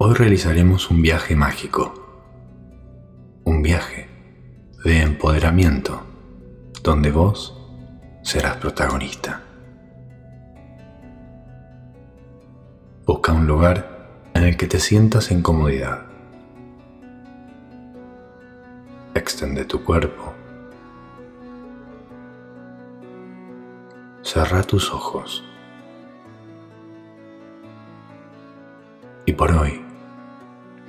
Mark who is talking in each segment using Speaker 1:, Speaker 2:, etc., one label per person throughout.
Speaker 1: Hoy realizaremos un viaje mágico, un viaje de empoderamiento donde vos serás protagonista. Busca un lugar en el que te sientas en comodidad. Extende tu cuerpo. Cerra tus ojos. Y por hoy,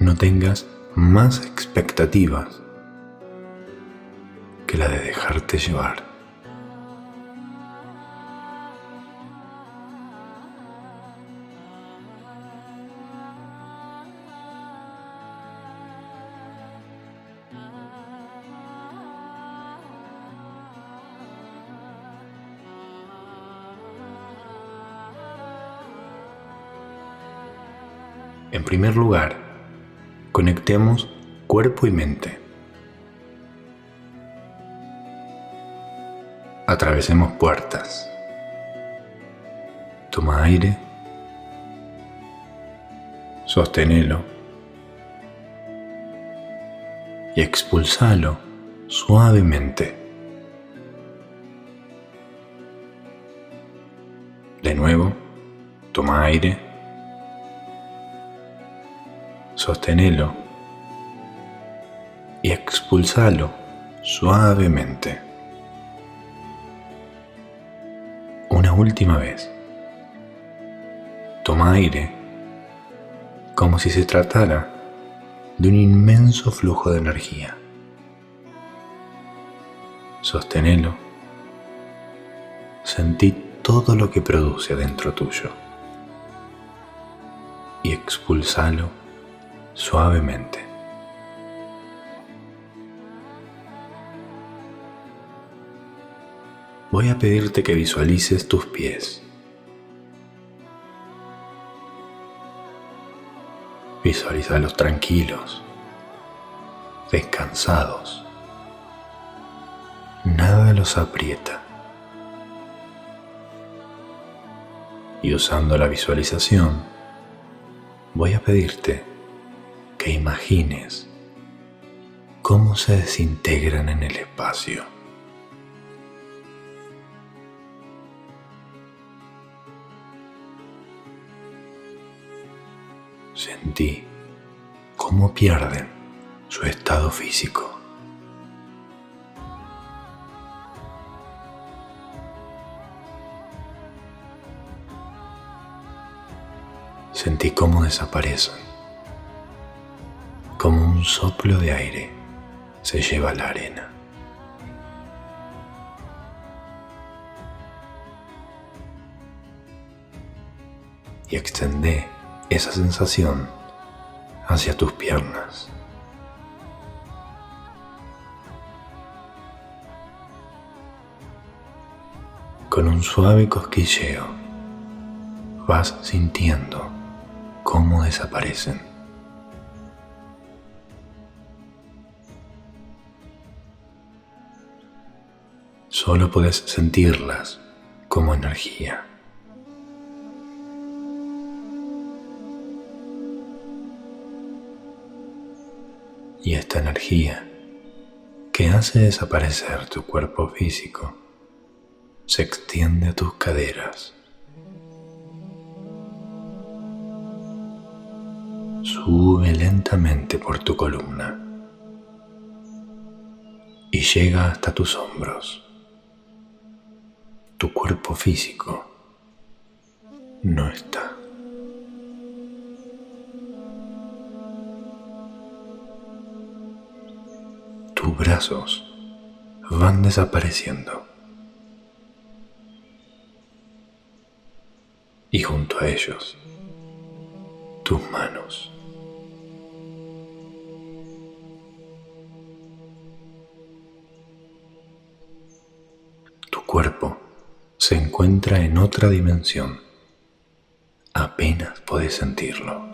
Speaker 1: no tengas más expectativas que la de dejarte llevar. En primer lugar, conectemos cuerpo y mente. Atravesemos puertas. Toma aire. Sosténelo. Y expulsalo suavemente. De nuevo, toma aire sosténelo y expulsalo suavemente. Una última vez. Toma aire como si se tratara de un inmenso flujo de energía. Sosténelo. Sentí todo lo que produce dentro tuyo y expulsalo suavemente. Voy a pedirte que visualices tus pies. Visualízalos tranquilos, descansados. Nada los aprieta. Y usando la visualización, voy a pedirte que imagines cómo se desintegran en el espacio. Sentí cómo pierden su estado físico. Sentí cómo desaparecen un soplo de aire se lleva la arena. Y extendé esa sensación hacia tus piernas. Con un suave cosquilleo vas sintiendo cómo desaparecen. Solo puedes sentirlas como energía. Y esta energía que hace desaparecer tu cuerpo físico se extiende a tus caderas. Sube lentamente por tu columna y llega hasta tus hombros tu cuerpo físico no está. Tus brazos van desapareciendo. Y junto a ellos, tus manos. Tu cuerpo se encuentra en otra dimensión. Apenas puedes sentirlo.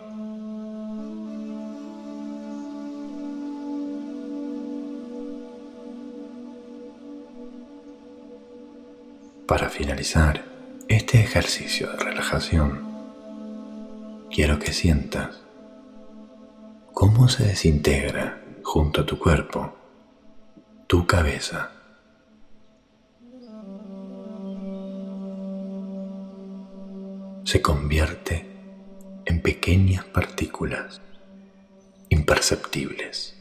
Speaker 1: Para finalizar este ejercicio de relajación, quiero que sientas cómo se desintegra junto a tu cuerpo tu cabeza. Se convierte en pequeñas partículas imperceptibles.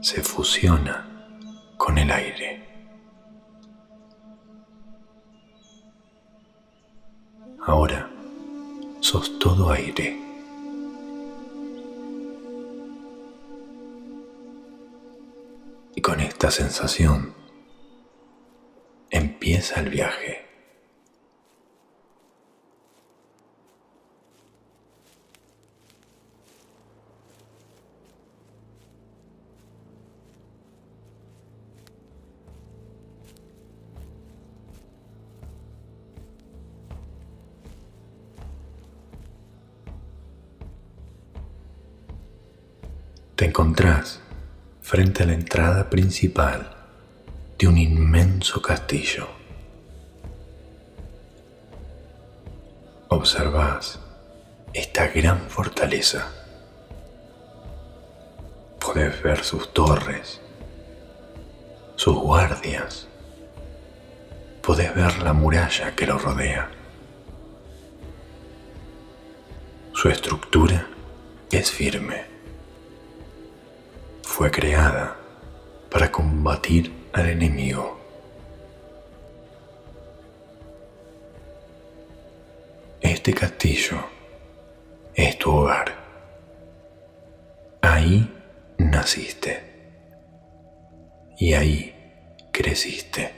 Speaker 1: Se fusiona con el aire. Ahora sos todo aire. Y con esta sensación empieza el viaje. te encontrás frente a la entrada principal un inmenso castillo. Observás esta gran fortaleza. Podés ver sus torres, sus guardias. Podés ver la muralla que lo rodea. Su estructura es firme fue creada para combatir al enemigo. Este castillo es tu hogar. Ahí naciste y ahí creciste.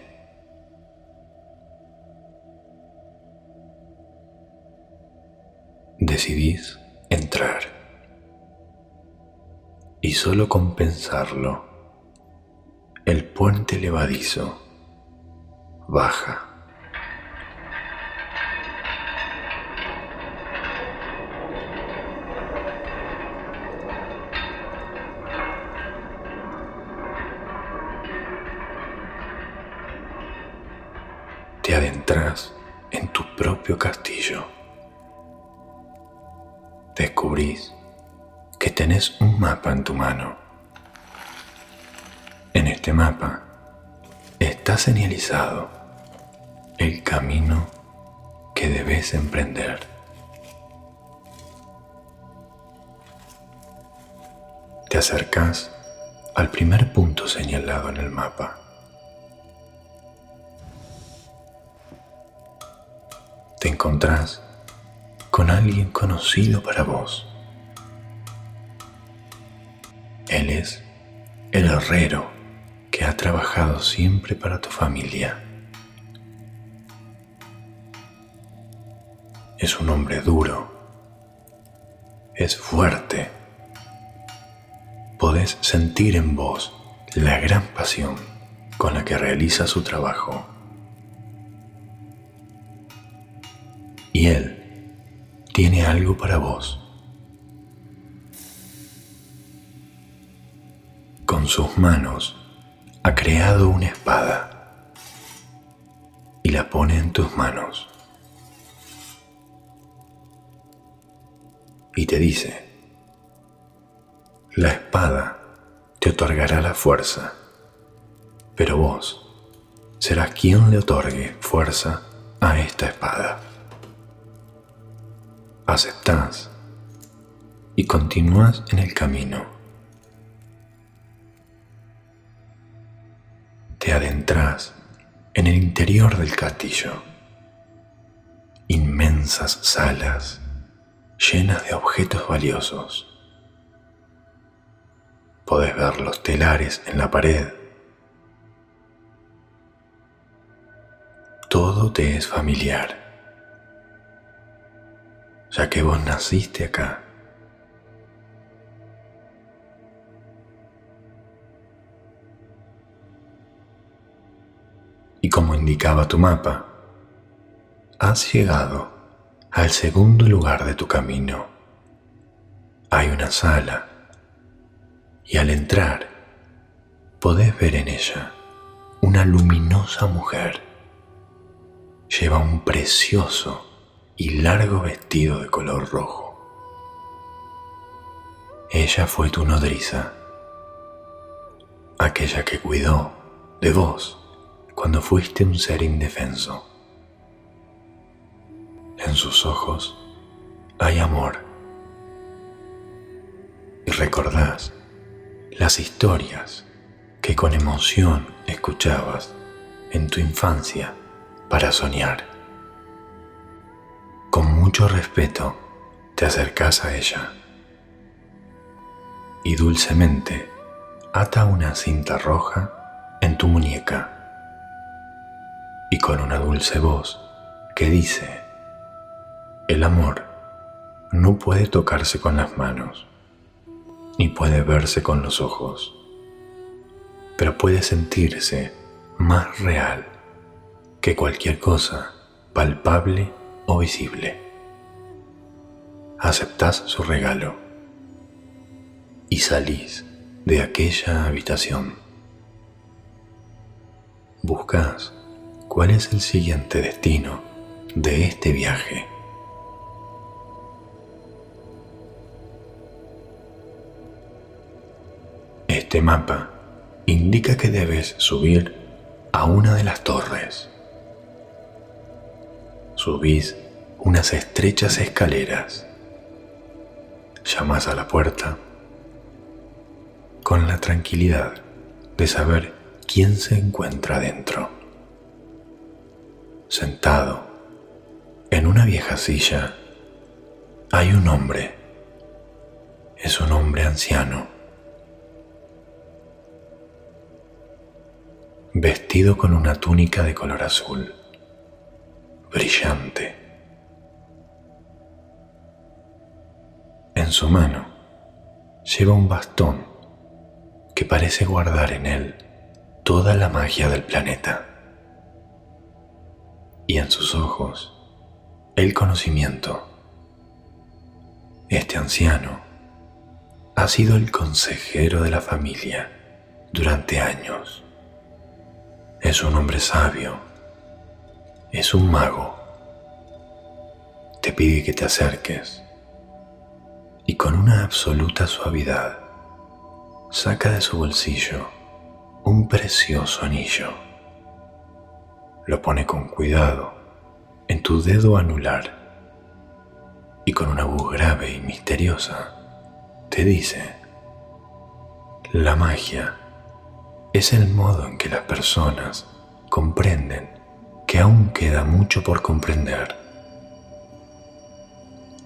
Speaker 1: Decidís entrar y solo con pensarlo, el puente levadizo baja. Te adentras en tu propio castillo. Descubrís que tenés un mapa en tu mano. Este mapa está señalizado el camino que debes emprender. Te acercas al primer punto señalado en el mapa. Te encontrás con alguien conocido para vos. Él es el herrero que ha trabajado siempre para tu familia. Es un hombre duro, es fuerte. Podés sentir en vos la gran pasión con la que realiza su trabajo. Y él tiene algo para vos. con sus manos ha creado una espada y la pone en tus manos. Y te dice, la espada te otorgará la fuerza, pero vos serás quien le otorgue fuerza a esta espada. Aceptás y continúas en el camino te adentras en el interior del castillo. Inmensas salas llenas de objetos valiosos. Podés ver los telares en la pared. Todo te es familiar, ya que vos naciste acá. Y como indicaba tu mapa, has llegado al segundo lugar de tu camino. Hay una sala y al entrar podés ver en ella una luminosa mujer. Lleva un precioso y largo vestido de color rojo. Ella fue tu nodriza, aquella que cuidó de vos cuando fuiste un ser indefenso. En sus ojos hay amor. Y recordás las historias que con emoción escuchabas en tu infancia para soñar. Con mucho respeto te acercas a ella y dulcemente ata una cinta roja en tu muñeca y con una dulce voz que dice, el amor no puede tocarse con las manos, ni puede verse con los ojos, pero puede sentirse más real que cualquier cosa palpable o visible. Aceptás su regalo y salís de aquella habitación. Buscás cuál es el siguiente destino de este viaje. Este mapa indica que debes subir a una de las torres. Subís unas estrechas escaleras. Llamas a la puerta con la tranquilidad de saber quién se encuentra dentro. Sentado en una vieja silla hay un hombre. Es un hombre anciano. Vestido con una túnica de color azul, brillante. En su mano lleva un bastón que parece guardar en él toda la magia del planeta. Y en sus ojos el conocimiento. Este anciano ha sido el consejero de la familia durante años. Es un hombre sabio. Es un mago. Te pide que te acerques y con una absoluta suavidad saca de su bolsillo un precioso anillo. Lo pone con cuidado en tu dedo anular y con una voz grave y misteriosa te dice, la magia es el modo en que las personas comprenden que aún queda mucho por comprender.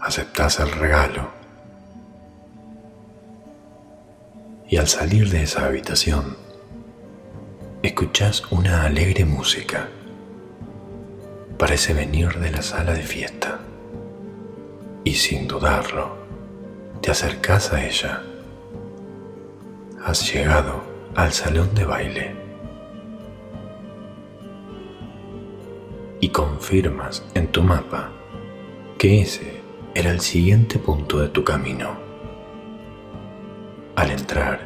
Speaker 1: Aceptas el regalo y al salir de esa habitación, escuchas una alegre música. Parece venir de la sala de fiesta. Y sin dudarlo, te acercas a ella. Has llegado al salón de baile. Y confirmas en tu mapa que ese era el siguiente punto de tu camino. Al entrar,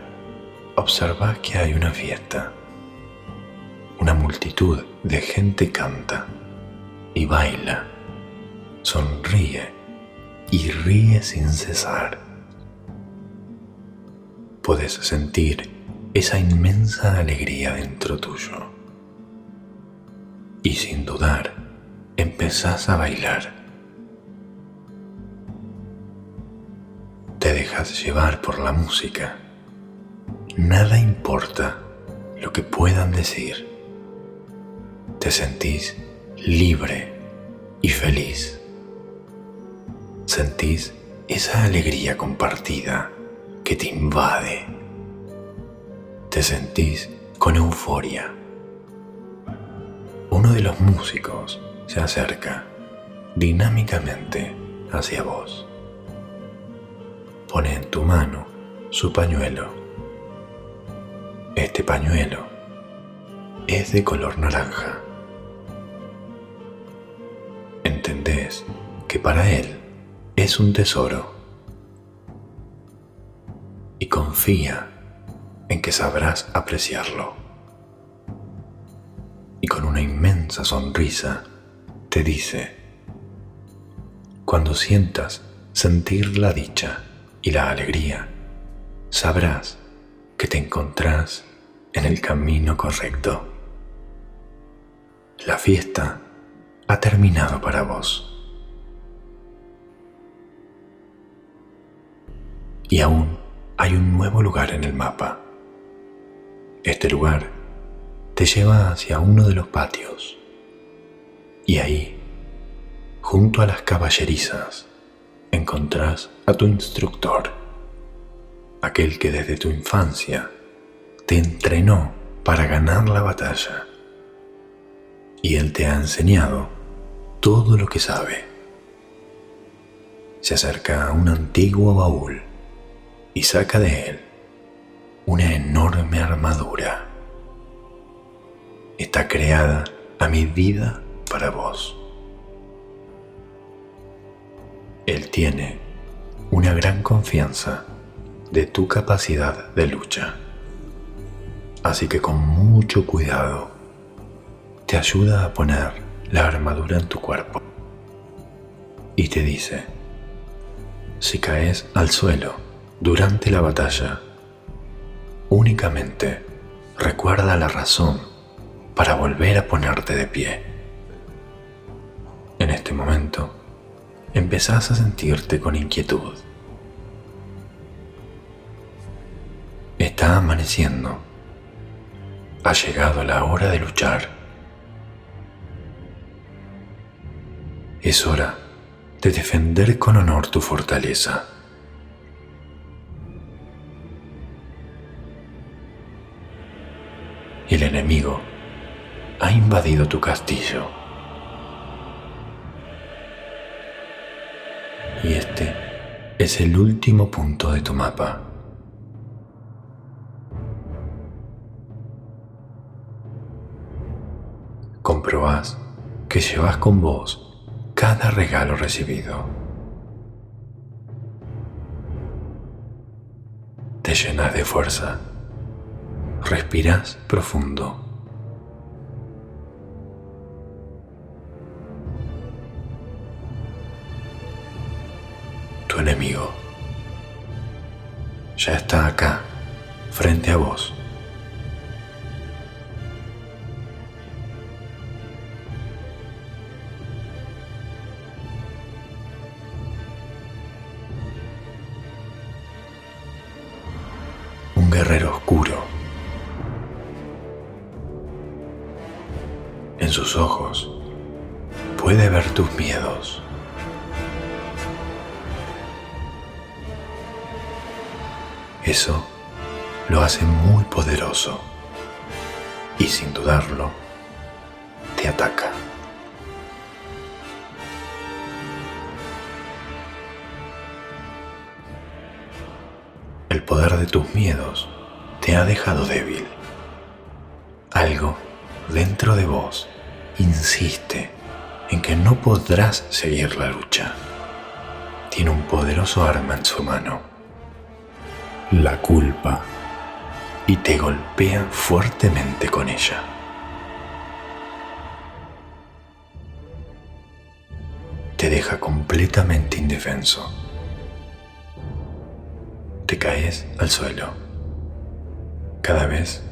Speaker 1: observa que hay una fiesta. Una multitud de gente canta y baila, sonríe y ríe sin cesar. Puedes sentir esa inmensa alegría dentro tuyo. Y sin dudar, empezás a bailar te dejas llevar por la música. Nada importa lo que puedan decir. Te sentís libre y feliz. Sentís esa alegría compartida que te invade. Te sentís con euforia. Uno de los músicos se acerca dinámicamente hacia vos pone en tu mano su pañuelo. Este pañuelo es de color naranja. Que para él es un tesoro y confía en que sabrás apreciarlo. Y con una inmensa sonrisa te dice, Cuando sientas sentir la dicha y la alegría, sabrás que te encontrás en el camino correcto. La fiesta ha terminado para vos. Y aún hay un nuevo lugar en el mapa. Este lugar te lleva hacia uno de los patios. Y ahí, junto a las caballerizas, encontrás a tu instructor, aquel que desde tu infancia te entrenó para ganar la batalla. Y él te ha enseñado todo lo que sabe. Se acerca a un antiguo baúl y saca de él una enorme armadura. Está creada a mi vida para vos. Él tiene una gran confianza de tu capacidad de lucha. Así que con mucho cuidado te ayuda a poner la armadura en tu cuerpo. Y te dice, si caes al suelo durante la batalla, únicamente recuerda la razón para volver a ponerte de pie. En este momento, empezás a sentirte con inquietud. Está amaneciendo. Ha llegado la hora de luchar. Es hora de defender con honor tu fortaleza. El enemigo ha invadido tu castillo. y este es el último punto de tu mapa. Comprobás que llevas con vos cada regalo recibido. Te llenas de fuerza. Respiras profundo. tu enemigo. Ya está acá, frente a vos. Guerrero oscuro. En sus ojos puede ver tus miedos. Eso lo hace muy poderoso y sin dudarlo te ataca. Poder de tus miedos te ha dejado débil. Algo dentro de vos insiste en que no podrás seguir la lucha. Tiene un poderoso arma en su mano la culpa y te golpea fuertemente con ella. Te deja completamente indefenso. Te caes al suelo. Cada vez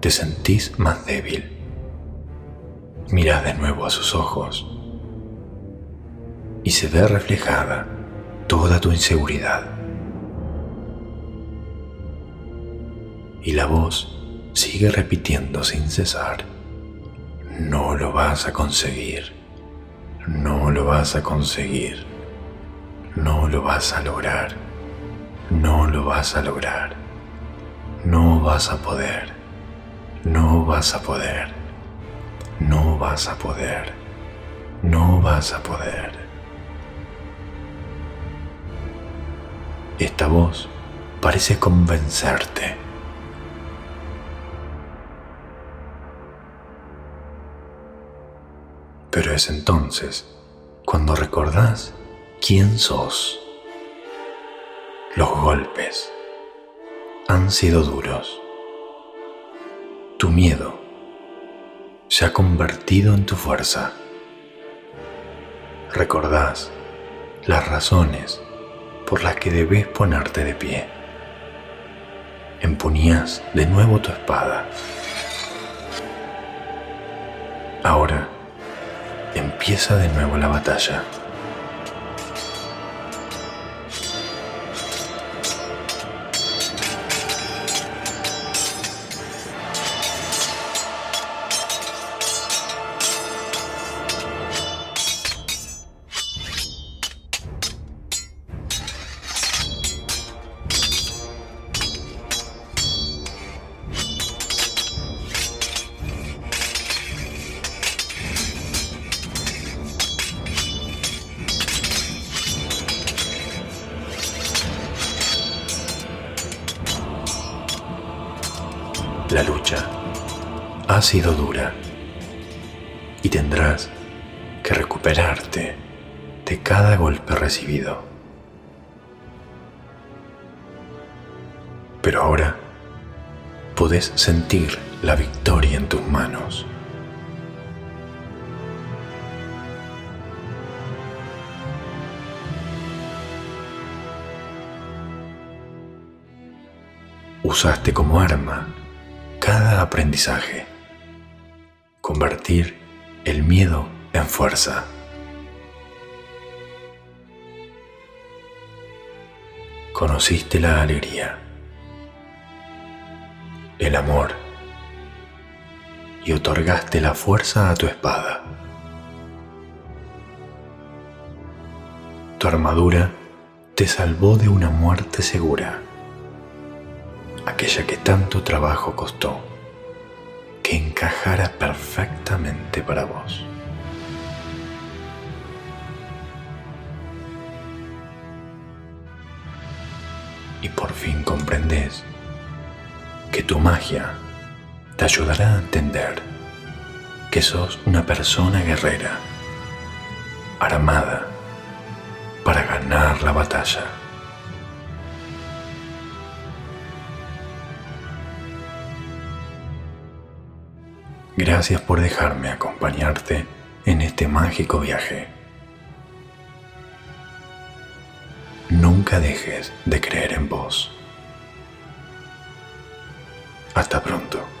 Speaker 1: te sentís más débil. Miras de nuevo a sus ojos y se ve reflejada toda tu inseguridad. y la voz sigue repitiendo sin cesar, no lo vas a conseguir, no lo vas a conseguir, no lo vas a lograr, no lo vas a lograr, no vas a poder, no vas a poder, no vas a poder, no vas a poder. Esta voz parece convencerte. Pero es entonces cuando recordás quién sos. Los golpes han sido duros. Tu miedo se ha convertido en tu fuerza. Recordás las razones por las que debes ponerte de pie. Empuñas de nuevo tu espada. Ahora empieza de nuevo la batalla. Ha sido dura y tendrás que recuperarte de cada golpe recibido. Pero ahora puedes sentir la victoria en tus manos. Usaste como arma cada aprendizaje. Convertir el miedo en fuerza. Conociste la alegría, el amor y otorgaste la fuerza a tu espada. Tu armadura te salvó de una muerte segura aquella que tanto trabajo costó que encajara perfectamente para vos. Y por fin comprendes que tu magia te ayudará a entender que sos una persona guerrera, armada para ganar la batalla. Gracias por dejarme acompañarte en este mágico viaje. Nunca dejes de creer en vos. Hasta pronto.